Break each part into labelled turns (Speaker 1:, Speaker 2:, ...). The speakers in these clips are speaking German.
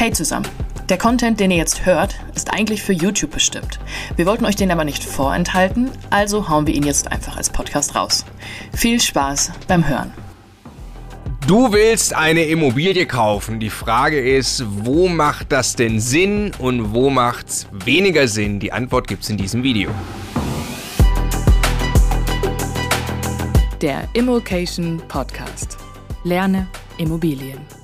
Speaker 1: Hey zusammen! Der Content, den ihr jetzt hört, ist eigentlich für YouTube bestimmt. Wir wollten euch den aber nicht vorenthalten, also hauen wir ihn jetzt einfach als Podcast raus. Viel Spaß beim Hören.
Speaker 2: Du willst eine Immobilie kaufen. Die Frage ist, wo macht das denn Sinn und wo macht's weniger Sinn? Die Antwort gibt's in diesem Video.
Speaker 1: Der Immokation Podcast. Lerne Immobilien.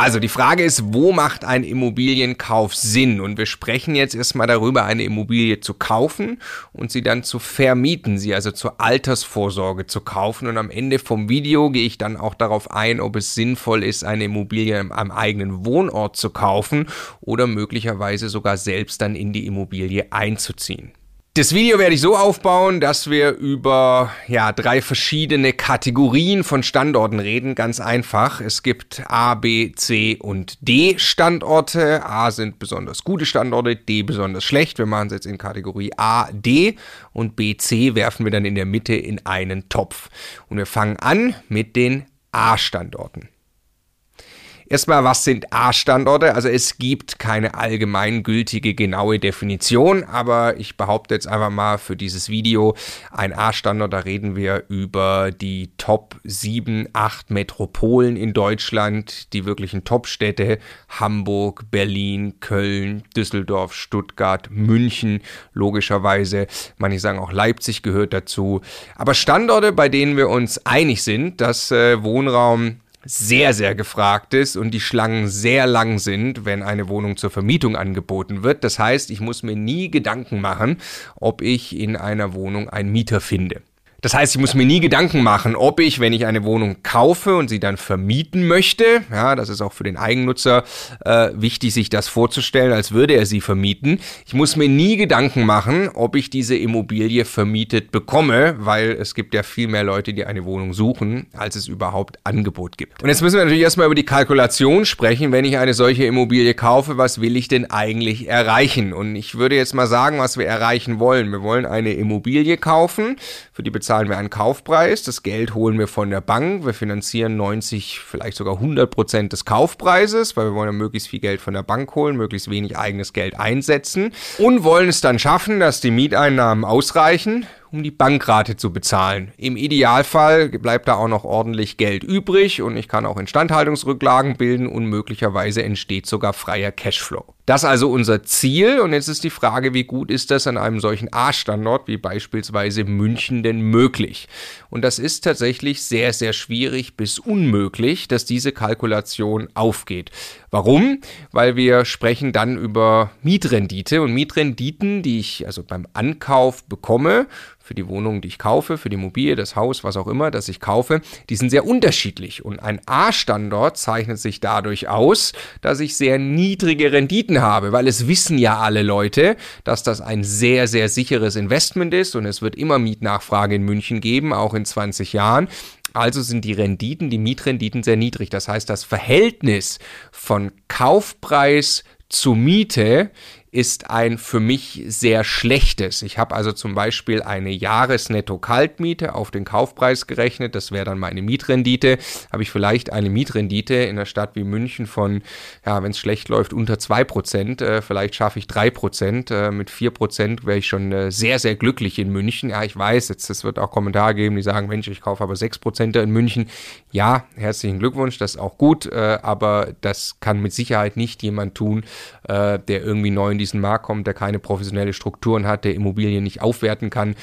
Speaker 2: Also die Frage ist, wo macht ein Immobilienkauf Sinn? Und wir sprechen jetzt erstmal darüber, eine Immobilie zu kaufen und sie dann zu vermieten, sie also zur Altersvorsorge zu kaufen. Und am Ende vom Video gehe ich dann auch darauf ein, ob es sinnvoll ist, eine Immobilie am eigenen Wohnort zu kaufen oder möglicherweise sogar selbst dann in die Immobilie einzuziehen. Das Video werde ich so aufbauen, dass wir über ja, drei verschiedene Kategorien von Standorten reden. Ganz einfach. Es gibt A, B, C und D Standorte. A sind besonders gute Standorte, D besonders schlecht. Wir machen es jetzt in Kategorie A, D und B, C werfen wir dann in der Mitte in einen Topf. Und wir fangen an mit den A-Standorten. Erstmal, was sind A-Standorte? Also es gibt keine allgemeingültige genaue Definition, aber ich behaupte jetzt einfach mal für dieses Video, ein A-Standort, da reden wir über die Top 7, 8 Metropolen in Deutschland, die wirklichen Top-Städte, Hamburg, Berlin, Köln, Düsseldorf, Stuttgart, München, logischerweise. Manche sagen auch Leipzig gehört dazu. Aber Standorte, bei denen wir uns einig sind, dass äh, Wohnraum sehr, sehr gefragt ist und die Schlangen sehr lang sind, wenn eine Wohnung zur Vermietung angeboten wird. Das heißt, ich muss mir nie Gedanken machen, ob ich in einer Wohnung einen Mieter finde. Das heißt, ich muss mir nie Gedanken machen, ob ich, wenn ich eine Wohnung kaufe und sie dann vermieten möchte, ja, das ist auch für den Eigennutzer äh, wichtig, sich das vorzustellen, als würde er sie vermieten. Ich muss mir nie Gedanken machen, ob ich diese Immobilie vermietet bekomme, weil es gibt ja viel mehr Leute, die eine Wohnung suchen, als es überhaupt Angebot gibt. Und jetzt müssen wir natürlich erstmal über die Kalkulation sprechen, wenn ich eine solche Immobilie kaufe, was will ich denn eigentlich erreichen? Und ich würde jetzt mal sagen, was wir erreichen wollen. Wir wollen eine Immobilie kaufen, für die Bezahlung zahlen wir einen Kaufpreis, das Geld holen wir von der Bank, wir finanzieren 90, vielleicht sogar 100 Prozent des Kaufpreises, weil wir wollen ja möglichst viel Geld von der Bank holen, möglichst wenig eigenes Geld einsetzen und wollen es dann schaffen, dass die Mieteinnahmen ausreichen um die Bankrate zu bezahlen. Im Idealfall bleibt da auch noch ordentlich Geld übrig und ich kann auch Instandhaltungsrücklagen bilden und möglicherweise entsteht sogar freier Cashflow. Das ist also unser Ziel und jetzt ist die Frage, wie gut ist das an einem solchen A-Standort wie beispielsweise München denn möglich? Und das ist tatsächlich sehr, sehr schwierig bis unmöglich, dass diese Kalkulation aufgeht. Warum? Weil wir sprechen dann über Mietrendite und Mietrenditen, die ich also beim Ankauf bekomme, für die Wohnung, die ich kaufe, für die Immobilie, das Haus, was auch immer, das ich kaufe, die sind sehr unterschiedlich. Und ein A-Standort zeichnet sich dadurch aus, dass ich sehr niedrige Renditen habe, weil es wissen ja alle Leute, dass das ein sehr, sehr sicheres Investment ist und es wird immer Mietnachfrage in München geben, auch in 20 Jahren. Also sind die Renditen, die Mietrenditen sehr niedrig. Das heißt, das Verhältnis von Kaufpreis zu Miete ist ein für mich sehr schlechtes. Ich habe also zum Beispiel eine Jahresnetto-Kaltmiete auf den Kaufpreis gerechnet. Das wäre dann meine Mietrendite. Habe ich vielleicht eine Mietrendite in einer Stadt wie München von, ja, wenn es schlecht läuft, unter 2%. Äh, vielleicht schaffe ich 3%. Äh, mit 4% wäre ich schon äh, sehr, sehr glücklich in München. Ja, ich weiß, jetzt es wird auch Kommentare geben, die sagen, Mensch, ich kaufe aber 6% in München. Ja, herzlichen Glückwunsch, das ist auch gut. Äh, aber das kann mit Sicherheit nicht jemand tun, äh, der irgendwie neu in diesen Markt kommt, der keine professionelle Strukturen hat, der Immobilien nicht aufwerten kann.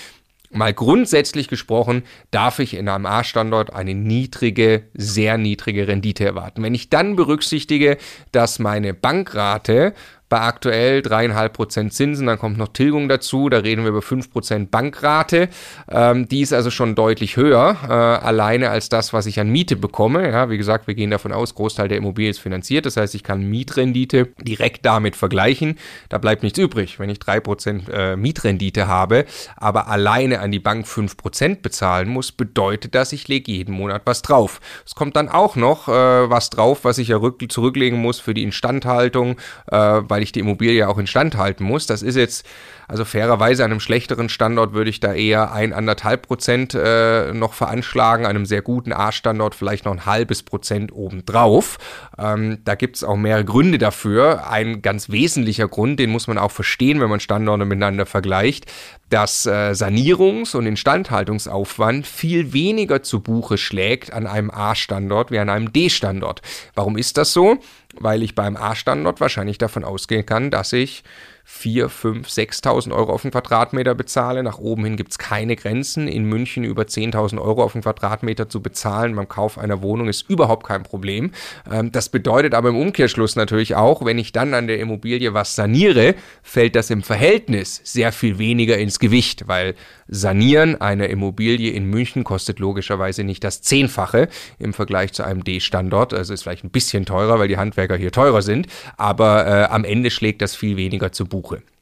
Speaker 2: Mal grundsätzlich gesprochen, darf ich in einem A-Standort eine niedrige, sehr niedrige Rendite erwarten. Wenn ich dann berücksichtige, dass meine Bankrate bei aktuell dreieinhalb Prozent Zinsen, dann kommt noch Tilgung dazu, da reden wir über fünf Prozent Bankrate. Ähm, die ist also schon deutlich höher, äh, alleine als das, was ich an Miete bekomme. Ja, wie gesagt, wir gehen davon aus, Großteil der Immobilie ist finanziert, das heißt, ich kann Mietrendite direkt damit vergleichen. Da bleibt nichts übrig, wenn ich drei Prozent äh, Mietrendite habe, aber alleine an die Bank fünf Prozent bezahlen muss, bedeutet das, ich lege jeden Monat was drauf. Es kommt dann auch noch äh, was drauf, was ich ja zurücklegen muss für die Instandhaltung, äh, weil ich die Immobilie auch instand halten muss. Das ist jetzt, also fairerweise an einem schlechteren Standort würde ich da eher ein, anderthalb Prozent äh, noch veranschlagen, an einem sehr guten A-Standort vielleicht noch ein halbes Prozent obendrauf. Ähm, da gibt es auch mehrere Gründe dafür. Ein ganz wesentlicher Grund, den muss man auch verstehen, wenn man Standorte miteinander vergleicht, dass äh, Sanierungs- und Instandhaltungsaufwand viel weniger zu Buche schlägt an einem A-Standort wie an einem D-Standort. Warum ist das so? Weil ich beim A-Standort wahrscheinlich davon ausgehen kann, dass ich 4, 5, 6.000 Euro auf den Quadratmeter bezahle. Nach oben hin gibt es keine Grenzen. In München über 10.000 Euro auf den Quadratmeter zu bezahlen beim Kauf einer Wohnung ist überhaupt kein Problem. Ähm, das bedeutet aber im Umkehrschluss natürlich auch, wenn ich dann an der Immobilie was saniere, fällt das im Verhältnis sehr viel weniger ins Gewicht, weil Sanieren einer Immobilie in München kostet logischerweise nicht das Zehnfache im Vergleich zu einem D-Standort. Also ist vielleicht ein bisschen teurer, weil die Handwerker hier teurer sind, aber äh, am Ende schlägt das viel weniger zu Buche.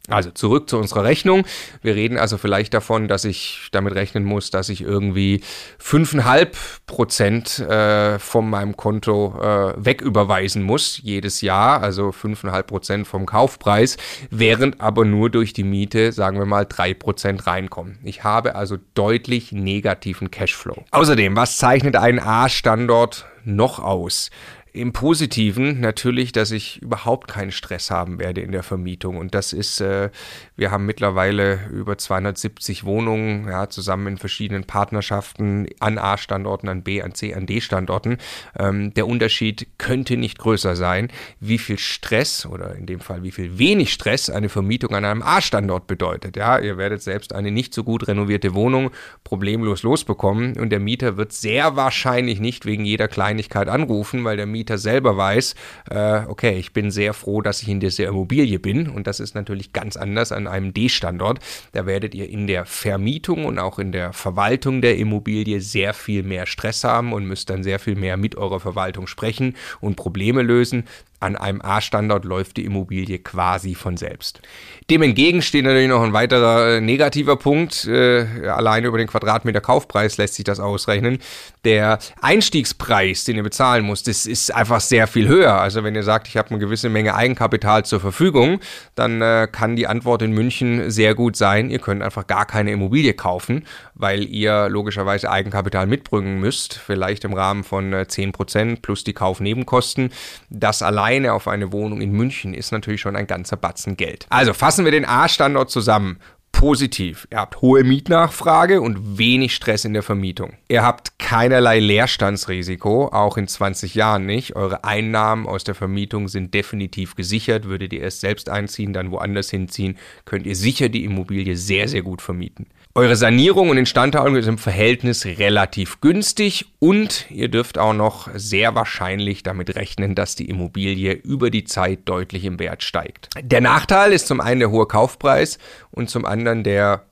Speaker 2: Also zurück zu unserer Rechnung. Wir reden also vielleicht davon, dass ich damit rechnen muss, dass ich irgendwie 5,5 Prozent äh, von meinem Konto äh, wegüberweisen muss jedes Jahr, also 5,5 Prozent vom Kaufpreis, während aber nur durch die Miete, sagen wir mal, 3 Prozent reinkommen. Ich habe also deutlich negativen Cashflow. Außerdem, was zeichnet einen A-Standort noch aus? Im Positiven natürlich, dass ich überhaupt keinen Stress haben werde in der Vermietung. Und das ist, äh, wir haben mittlerweile über 270 Wohnungen, ja, zusammen in verschiedenen Partnerschaften an A-Standorten, an B, an C, an D-Standorten. Ähm, der Unterschied könnte nicht größer sein, wie viel Stress oder in dem Fall wie viel wenig Stress eine Vermietung an einem A-Standort bedeutet. Ja, ihr werdet selbst eine nicht so gut renovierte Wohnung problemlos losbekommen und der Mieter wird sehr wahrscheinlich nicht wegen jeder Kleinigkeit anrufen, weil der Mieter Mieter selber weiß, äh, okay, ich bin sehr froh, dass ich in dieser Immobilie bin. Und das ist natürlich ganz anders an einem D-Standort. Da werdet ihr in der Vermietung und auch in der Verwaltung der Immobilie sehr viel mehr Stress haben und müsst dann sehr viel mehr mit eurer Verwaltung sprechen und Probleme lösen an einem A-Standort läuft die Immobilie quasi von selbst. Dem entgegen steht natürlich noch ein weiterer äh, negativer Punkt. Äh, alleine über den Quadratmeter Kaufpreis lässt sich das ausrechnen. Der Einstiegspreis, den ihr bezahlen müsst, das ist einfach sehr viel höher. Also wenn ihr sagt, ich habe eine gewisse Menge Eigenkapital zur Verfügung, dann äh, kann die Antwort in München sehr gut sein, ihr könnt einfach gar keine Immobilie kaufen, weil ihr logischerweise Eigenkapital mitbringen müsst, vielleicht im Rahmen von äh, 10% plus die Kaufnebenkosten. Das allein alleine auf eine Wohnung in München ist natürlich schon ein ganzer Batzen Geld. Also fassen wir den A-Standort zusammen. positiv. Ihr habt hohe Mietnachfrage und wenig Stress in der Vermietung. Ihr habt keinerlei Leerstandsrisiko, auch in 20 Jahren nicht. Eure Einnahmen aus der Vermietung sind definitiv gesichert. Würdet ihr erst selbst einziehen, dann woanders hinziehen, könnt ihr sicher die Immobilie sehr, sehr gut vermieten. Eure Sanierung und Instandhaltung ist im Verhältnis relativ günstig und ihr dürft auch noch sehr wahrscheinlich damit rechnen, dass die Immobilie über die Zeit deutlich im Wert steigt. Der Nachteil ist zum einen der hohe Kaufpreis und zum anderen der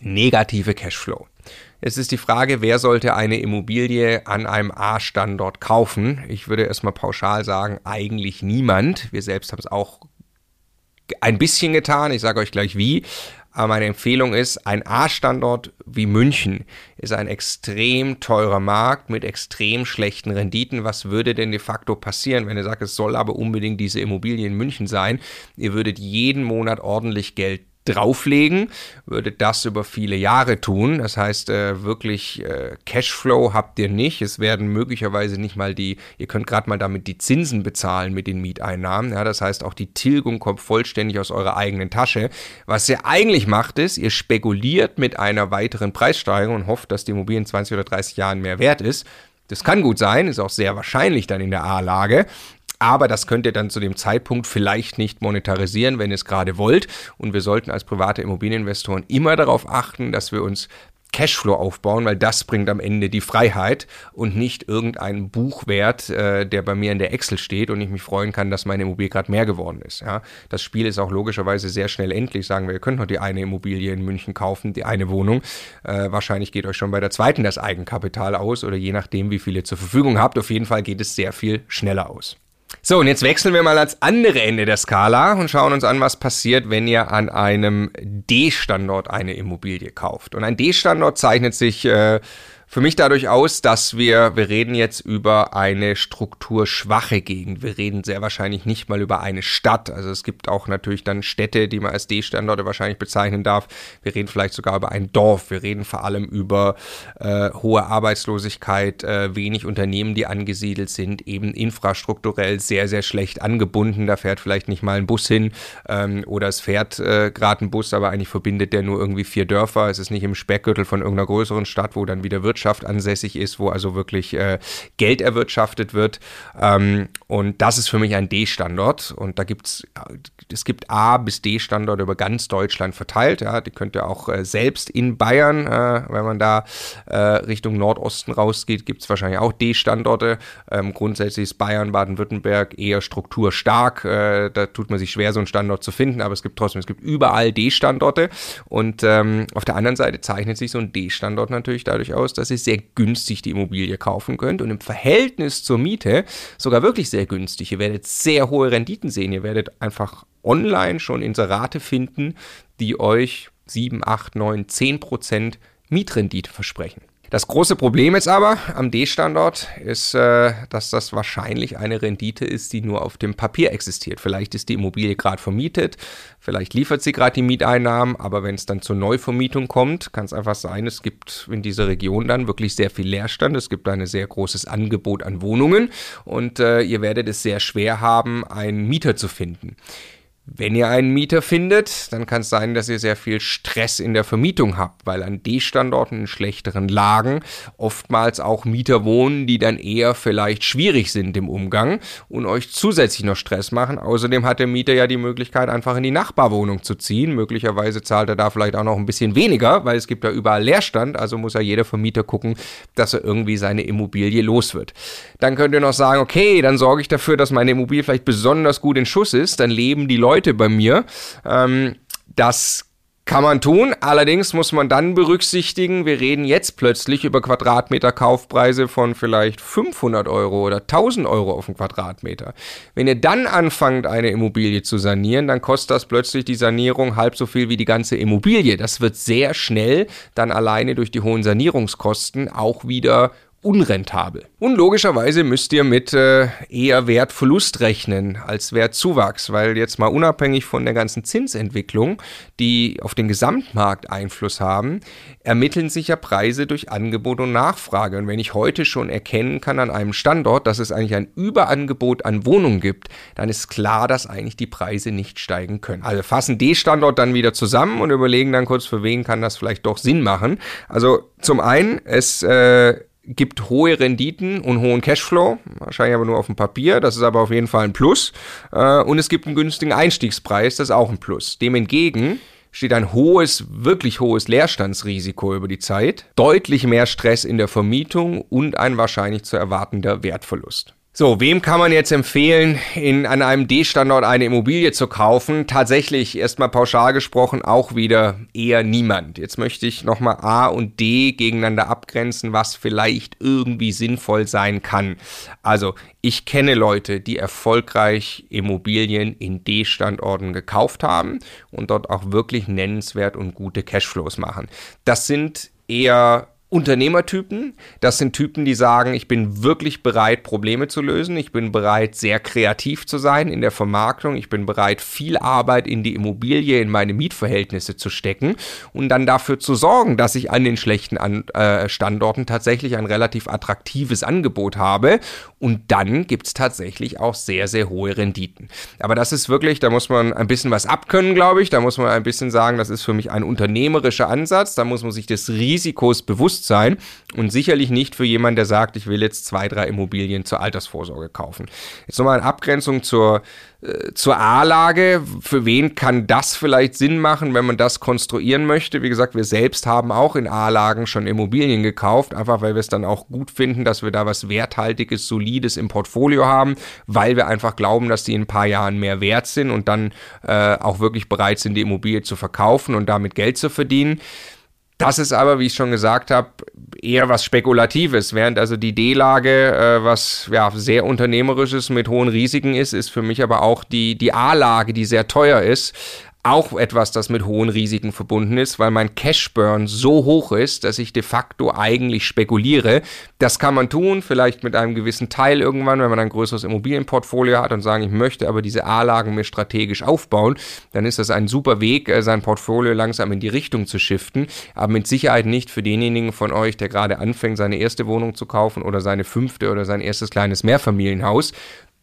Speaker 2: negative Cashflow. Es ist die Frage, wer sollte eine Immobilie an einem A-Standort kaufen? Ich würde erstmal pauschal sagen, eigentlich niemand. Wir selbst haben es auch ein bisschen getan. Ich sage euch gleich wie. Aber meine Empfehlung ist, ein A-Standort wie München ist ein extrem teurer Markt mit extrem schlechten Renditen. Was würde denn de facto passieren, wenn ihr sagt, es soll aber unbedingt diese Immobilie in München sein? Ihr würdet jeden Monat ordentlich Geld drauflegen, würde das über viele Jahre tun. Das heißt, äh, wirklich äh, Cashflow habt ihr nicht. Es werden möglicherweise nicht mal die, ihr könnt gerade mal damit die Zinsen bezahlen mit den Mieteinnahmen. Ja, das heißt, auch die Tilgung kommt vollständig aus eurer eigenen Tasche. Was ihr eigentlich macht, ist, ihr spekuliert mit einer weiteren Preissteigerung und hofft, dass die Immobilie in 20 oder 30 Jahren mehr wert ist. Das kann gut sein, ist auch sehr wahrscheinlich dann in der A-Lage. Aber das könnt ihr dann zu dem Zeitpunkt vielleicht nicht monetarisieren, wenn ihr es gerade wollt. Und wir sollten als private Immobilieninvestoren immer darauf achten, dass wir uns Cashflow aufbauen, weil das bringt am Ende die Freiheit und nicht irgendein Buchwert, äh, der bei mir in der Excel steht und ich mich freuen kann, dass meine Immobilie gerade mehr geworden ist. Ja, das Spiel ist auch logischerweise sehr schnell endlich. Sagen wir, ihr könnt noch die eine Immobilie in München kaufen, die eine Wohnung. Äh, wahrscheinlich geht euch schon bei der zweiten das Eigenkapital aus oder je nachdem, wie viele zur Verfügung habt. Auf jeden Fall geht es sehr viel schneller aus. So, und jetzt wechseln wir mal ans andere Ende der Skala und schauen uns an, was passiert, wenn ihr an einem D-Standort eine Immobilie kauft. Und ein D-Standort zeichnet sich äh, für mich dadurch aus, dass wir, wir reden jetzt über eine strukturschwache Gegend. Wir reden sehr wahrscheinlich nicht mal über eine Stadt. Also es gibt auch natürlich dann Städte, die man als D-Standorte wahrscheinlich bezeichnen darf. Wir reden vielleicht sogar über ein Dorf. Wir reden vor allem über äh, hohe Arbeitslosigkeit, äh, wenig Unternehmen, die angesiedelt sind, eben infrastrukturell sehr, sehr schlecht angebunden. Da fährt vielleicht nicht mal ein Bus hin ähm, oder es fährt äh, gerade ein Bus, aber eigentlich verbindet der nur irgendwie vier Dörfer. Es ist nicht im Speckgürtel von irgendeiner größeren Stadt, wo dann wieder Wirtschaft Wirtschaft ansässig ist, wo also wirklich äh, Geld erwirtschaftet wird. Ähm, und das ist für mich ein D-Standort. Und da gibt es, es gibt A bis D-Standorte über ganz Deutschland verteilt. Ja, die könnt ihr auch äh, selbst in Bayern, äh, wenn man da äh, Richtung Nordosten rausgeht, gibt es wahrscheinlich auch D-Standorte. Ähm, grundsätzlich ist Bayern, Baden-Württemberg eher strukturstark. Äh, da tut man sich schwer, so einen Standort zu finden, aber es gibt trotzdem, es gibt überall D-Standorte. Und ähm, auf der anderen Seite zeichnet sich so ein D-Standort natürlich dadurch aus, dass ihr sehr günstig die Immobilie kaufen könnt und im Verhältnis zur Miete sogar wirklich sehr günstig. Ihr werdet sehr hohe Renditen sehen. Ihr werdet einfach online schon Inserate finden, die euch 7, 8, 9, 10 Prozent Mietrendite versprechen. Das große Problem jetzt aber am D-Standort ist, äh, dass das wahrscheinlich eine Rendite ist, die nur auf dem Papier existiert. Vielleicht ist die Immobilie gerade vermietet, vielleicht liefert sie gerade die Mieteinnahmen, aber wenn es dann zur Neuvermietung kommt, kann es einfach sein, es gibt in dieser Region dann wirklich sehr viel Leerstand, es gibt ein sehr großes Angebot an Wohnungen und äh, ihr werdet es sehr schwer haben, einen Mieter zu finden. Wenn ihr einen Mieter findet, dann kann es sein, dass ihr sehr viel Stress in der Vermietung habt, weil an D-Standorten in schlechteren Lagen oftmals auch Mieter wohnen, die dann eher vielleicht schwierig sind im Umgang und euch zusätzlich noch Stress machen. Außerdem hat der Mieter ja die Möglichkeit, einfach in die Nachbarwohnung zu ziehen. Möglicherweise zahlt er da vielleicht auch noch ein bisschen weniger, weil es gibt ja überall Leerstand, also muss ja jeder Vermieter gucken, dass er irgendwie seine Immobilie los wird. Dann könnt ihr noch sagen, okay, dann sorge ich dafür, dass meine Immobilie vielleicht besonders gut in Schuss ist, dann leben die Leute Leute bei mir. Ähm, das kann man tun, allerdings muss man dann berücksichtigen, wir reden jetzt plötzlich über Quadratmeter Kaufpreise von vielleicht 500 Euro oder 1000 Euro auf den Quadratmeter. Wenn ihr dann anfangt, eine Immobilie zu sanieren, dann kostet das plötzlich die Sanierung halb so viel wie die ganze Immobilie. Das wird sehr schnell dann alleine durch die hohen Sanierungskosten auch wieder unrentabel. Und logischerweise müsst ihr mit äh, eher Wertverlust rechnen als Wertzuwachs, weil jetzt mal unabhängig von der ganzen Zinsentwicklung, die auf den Gesamtmarkt Einfluss haben, ermitteln sich ja Preise durch Angebot und Nachfrage. Und wenn ich heute schon erkennen kann an einem Standort, dass es eigentlich ein Überangebot an Wohnungen gibt, dann ist klar, dass eigentlich die Preise nicht steigen können. Also fassen die Standort dann wieder zusammen und überlegen dann kurz, für wen kann das vielleicht doch Sinn machen. Also zum einen, es äh, gibt hohe Renditen und hohen Cashflow, wahrscheinlich aber nur auf dem Papier, das ist aber auf jeden Fall ein Plus. Äh, und es gibt einen günstigen Einstiegspreis, das ist auch ein Plus. Dem entgegen steht ein hohes, wirklich hohes Leerstandsrisiko über die Zeit, deutlich mehr Stress in der Vermietung und ein wahrscheinlich zu erwartender Wertverlust. So, wem kann man jetzt empfehlen, in, an einem D-Standort eine Immobilie zu kaufen? Tatsächlich, erstmal pauschal gesprochen, auch wieder eher niemand. Jetzt möchte ich nochmal A und D gegeneinander abgrenzen, was vielleicht irgendwie sinnvoll sein kann. Also, ich kenne Leute, die erfolgreich Immobilien in D-Standorten gekauft haben und dort auch wirklich nennenswert und gute Cashflows machen. Das sind eher Unternehmertypen. Das sind Typen, die sagen, ich bin wirklich bereit, Probleme zu lösen. Ich bin bereit, sehr kreativ zu sein in der Vermarktung. Ich bin bereit, viel Arbeit in die Immobilie, in meine Mietverhältnisse zu stecken und dann dafür zu sorgen, dass ich an den schlechten an äh, Standorten tatsächlich ein relativ attraktives Angebot habe. Und dann gibt es tatsächlich auch sehr, sehr hohe Renditen. Aber das ist wirklich, da muss man ein bisschen was abkönnen, glaube ich. Da muss man ein bisschen sagen, das ist für mich ein unternehmerischer Ansatz. Da muss man sich des Risikos bewusst Bewusstsein und sicherlich nicht für jemanden, der sagt, ich will jetzt zwei, drei Immobilien zur Altersvorsorge kaufen. Jetzt nochmal in Abgrenzung zur, äh, zur A-Lage. Für wen kann das vielleicht Sinn machen, wenn man das konstruieren möchte? Wie gesagt, wir selbst haben auch in A-Lagen schon Immobilien gekauft, einfach weil wir es dann auch gut finden, dass wir da was Werthaltiges, Solides im Portfolio haben, weil wir einfach glauben, dass die in ein paar Jahren mehr wert sind und dann äh, auch wirklich bereit sind, die Immobilie zu verkaufen und damit Geld zu verdienen. Das ist aber, wie ich schon gesagt habe, eher was Spekulatives, während also die D-Lage, äh, was ja sehr unternehmerisches mit hohen Risiken ist, ist für mich aber auch die, die A-Lage, die sehr teuer ist auch etwas, das mit hohen Risiken verbunden ist, weil mein Cashburn so hoch ist, dass ich de facto eigentlich spekuliere. Das kann man tun, vielleicht mit einem gewissen Teil irgendwann, wenn man ein größeres Immobilienportfolio hat und sagen, ich möchte aber diese A-Lagen mir strategisch aufbauen, dann ist das ein super Weg, äh, sein Portfolio langsam in die Richtung zu shiften, aber mit Sicherheit nicht für denjenigen von euch, der gerade anfängt, seine erste Wohnung zu kaufen oder seine fünfte oder sein erstes kleines Mehrfamilienhaus.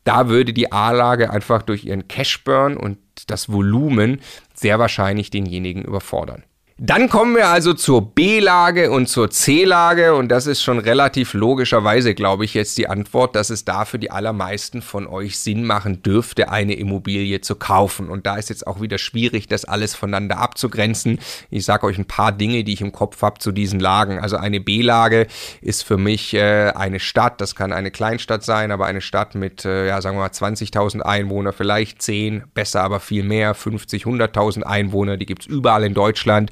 Speaker 2: Da würde die A-Lage einfach durch ihren Cashburn und das Volumen sehr wahrscheinlich denjenigen überfordern. Dann kommen wir also zur B-Lage und zur C-Lage und das ist schon relativ logischerweise, glaube ich, jetzt die Antwort, dass es da für die allermeisten von euch Sinn machen dürfte, eine Immobilie zu kaufen. Und da ist jetzt auch wieder schwierig, das alles voneinander abzugrenzen. Ich sage euch ein paar Dinge, die ich im Kopf habe zu diesen Lagen. Also eine B-Lage ist für mich äh, eine Stadt, das kann eine Kleinstadt sein, aber eine Stadt mit, äh, ja, sagen wir mal 20.000 Einwohner, vielleicht 10, besser aber viel mehr, 50, 100.000 Einwohner, die gibt es überall in Deutschland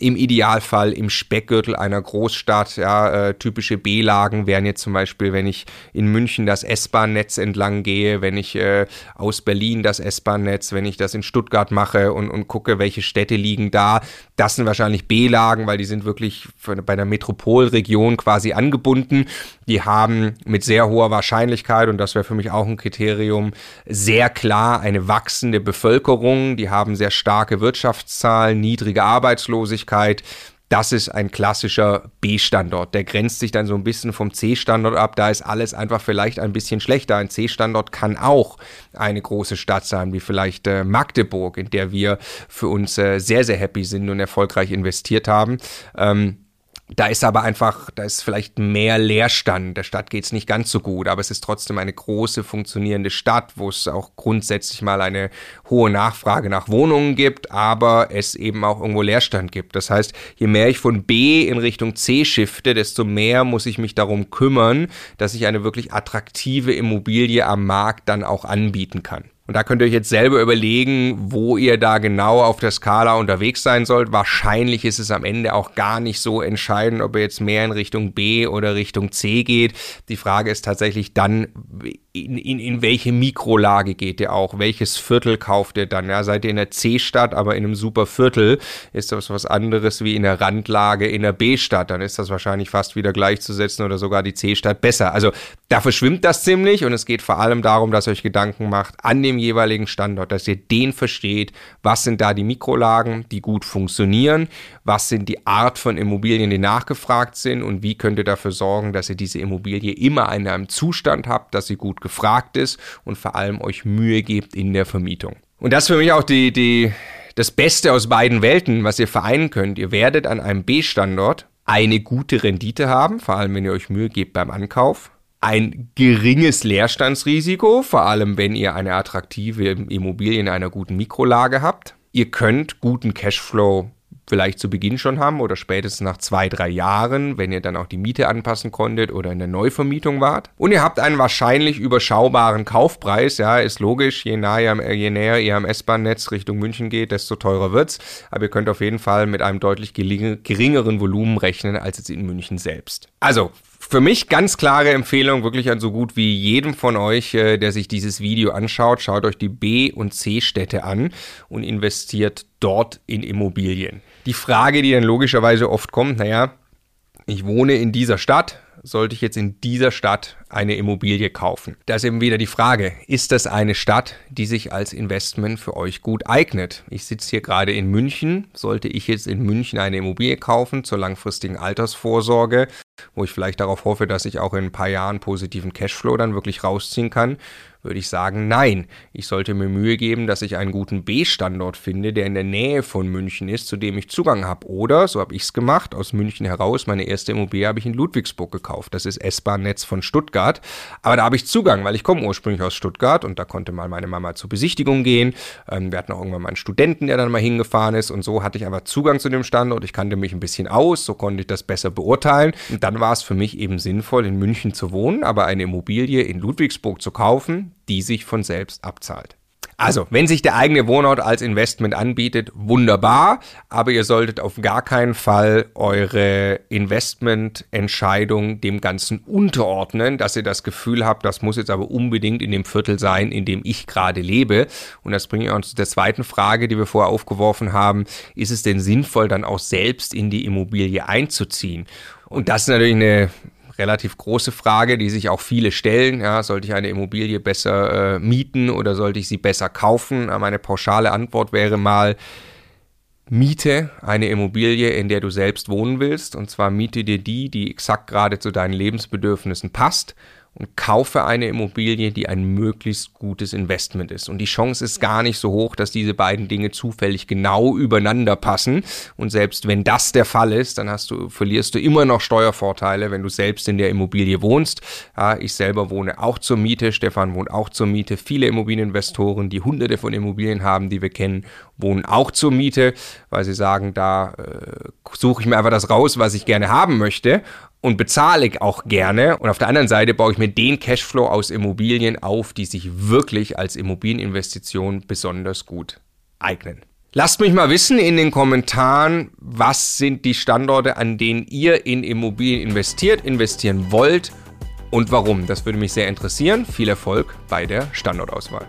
Speaker 2: im Idealfall im Speckgürtel einer Großstadt. Ja, äh, typische B-Lagen wären jetzt zum Beispiel, wenn ich in München das S-Bahn-Netz entlang gehe, wenn ich äh, aus Berlin das S-Bahn-Netz, wenn ich das in Stuttgart mache und, und gucke, welche Städte liegen da. Das sind wahrscheinlich B-Lagen, weil die sind wirklich bei der Metropolregion quasi angebunden. Die haben mit sehr hoher Wahrscheinlichkeit, und das wäre für mich auch ein Kriterium, sehr klar eine wachsende Bevölkerung. Die haben sehr starke Wirtschaftszahlen, niedrige Arbeitslosigkeit Möglichkeit, das ist ein klassischer B-Standort. Der grenzt sich dann so ein bisschen vom C-Standort ab. Da ist alles einfach vielleicht ein bisschen schlechter. Ein C-Standort kann auch eine große Stadt sein, wie vielleicht äh, Magdeburg, in der wir für uns äh, sehr, sehr happy sind und erfolgreich investiert haben. Ähm, da ist aber einfach, da ist vielleicht mehr Leerstand. Der Stadt geht es nicht ganz so gut, aber es ist trotzdem eine große funktionierende Stadt, wo es auch grundsätzlich mal eine hohe Nachfrage nach Wohnungen gibt, aber es eben auch irgendwo Leerstand gibt. Das heißt, je mehr ich von B in Richtung C shifte, desto mehr muss ich mich darum kümmern, dass ich eine wirklich attraktive Immobilie am Markt dann auch anbieten kann. Und da könnt ihr euch jetzt selber überlegen, wo ihr da genau auf der Skala unterwegs sein sollt. Wahrscheinlich ist es am Ende auch gar nicht so entscheidend, ob ihr jetzt mehr in Richtung B oder Richtung C geht. Die Frage ist tatsächlich dann, in, in, in welche Mikrolage geht ihr auch? Welches Viertel kauft ihr dann? Ja, seid ihr in der C-Stadt, aber in einem super Viertel? Ist das was anderes wie in der Randlage in der B-Stadt? Dann ist das wahrscheinlich fast wieder gleichzusetzen oder sogar die C-Stadt besser. Also da verschwimmt das ziemlich und es geht vor allem darum, dass ihr euch Gedanken macht an dem jeweiligen Standort, dass ihr den versteht. Was sind da die Mikrolagen, die gut funktionieren? Was sind die Art von Immobilien, die nachgefragt sind? Und wie könnt ihr dafür sorgen, dass ihr diese Immobilie immer in einem Zustand habt, dass sie gut gefragt ist und vor allem euch Mühe gebt in der Vermietung. Und das ist für mich auch die, die, das Beste aus beiden Welten, was ihr vereinen könnt. Ihr werdet an einem B-Standort eine gute Rendite haben, vor allem wenn ihr euch Mühe gebt beim Ankauf. Ein geringes Leerstandsrisiko, vor allem wenn ihr eine attraktive Immobilie in einer guten Mikrolage habt. Ihr könnt guten Cashflow vielleicht zu Beginn schon haben oder spätestens nach zwei, drei Jahren, wenn ihr dann auch die Miete anpassen konntet oder in der Neuvermietung wart. Und ihr habt einen wahrscheinlich überschaubaren Kaufpreis, ja, ist logisch, je näher, je näher ihr am S-Bahn-Netz Richtung München geht, desto teurer wird's. Aber ihr könnt auf jeden Fall mit einem deutlich geringeren Volumen rechnen als jetzt in München selbst. Also, für mich ganz klare Empfehlung, wirklich an so gut wie jedem von euch, äh, der sich dieses Video anschaut, schaut euch die B- und C-Städte an und investiert dort in Immobilien. Die Frage, die dann logischerweise oft kommt, naja, ich wohne in dieser Stadt, sollte ich jetzt in dieser Stadt eine Immobilie kaufen? Da ist eben wieder die Frage, ist das eine Stadt, die sich als Investment für euch gut eignet? Ich sitze hier gerade in München. Sollte ich jetzt in München eine Immobilie kaufen zur langfristigen Altersvorsorge, wo ich vielleicht darauf hoffe, dass ich auch in ein paar Jahren positiven Cashflow dann wirklich rausziehen kann, würde ich sagen, nein. Ich sollte mir Mühe geben, dass ich einen guten B-Standort finde, der in der Nähe von München ist, zu dem ich Zugang habe. Oder, so habe ich es gemacht, aus München heraus, meine erste Immobilie habe ich in Ludwigsburg gekauft. Das ist S-Bahn-Netz von Stuttgart. Aber da habe ich Zugang, weil ich komme ursprünglich aus Stuttgart und da konnte mal meine Mama zur Besichtigung gehen. Ähm, wir hatten auch irgendwann mal einen Studenten, der dann mal hingefahren ist und so hatte ich einfach Zugang zu dem Standort. Ich kannte mich ein bisschen aus, so konnte ich das besser beurteilen. Und dann war es für mich eben sinnvoll, in München zu wohnen, aber eine Immobilie in Ludwigsburg zu kaufen, die sich von selbst abzahlt. Also, wenn sich der eigene Wohnort als Investment anbietet, wunderbar, aber ihr solltet auf gar keinen Fall eure Investmententscheidung dem Ganzen unterordnen, dass ihr das Gefühl habt, das muss jetzt aber unbedingt in dem Viertel sein, in dem ich gerade lebe. Und das bringt uns zu der zweiten Frage, die wir vorher aufgeworfen haben. Ist es denn sinnvoll, dann auch selbst in die Immobilie einzuziehen? Und das ist natürlich eine relativ große Frage, die sich auch viele stellen. Ja, sollte ich eine Immobilie besser äh, mieten oder sollte ich sie besser kaufen? Meine pauschale Antwort wäre mal, Miete eine Immobilie, in der du selbst wohnen willst. Und zwar miete dir die, die exakt gerade zu deinen Lebensbedürfnissen passt und kaufe eine Immobilie, die ein möglichst gutes Investment ist. Und die Chance ist gar nicht so hoch, dass diese beiden Dinge zufällig genau übereinander passen. Und selbst wenn das der Fall ist, dann hast du, verlierst du immer noch Steuervorteile, wenn du selbst in der Immobilie wohnst. Ja, ich selber wohne auch zur Miete, Stefan wohnt auch zur Miete. Viele Immobilieninvestoren, die hunderte von Immobilien haben, die wir kennen, wohnen auch zur Miete, weil sie sagen, da äh, suche ich mir einfach das raus, was ich gerne haben möchte und bezahle ich auch gerne. Und auf der anderen Seite baue ich mir den Cashflow aus Immobilien auf, die sich wirklich als Immobilieninvestition besonders gut eignen. Lasst mich mal wissen in den Kommentaren, was sind die Standorte, an denen ihr in Immobilien investiert, investieren wollt und warum. Das würde mich sehr interessieren. Viel Erfolg bei der Standortauswahl.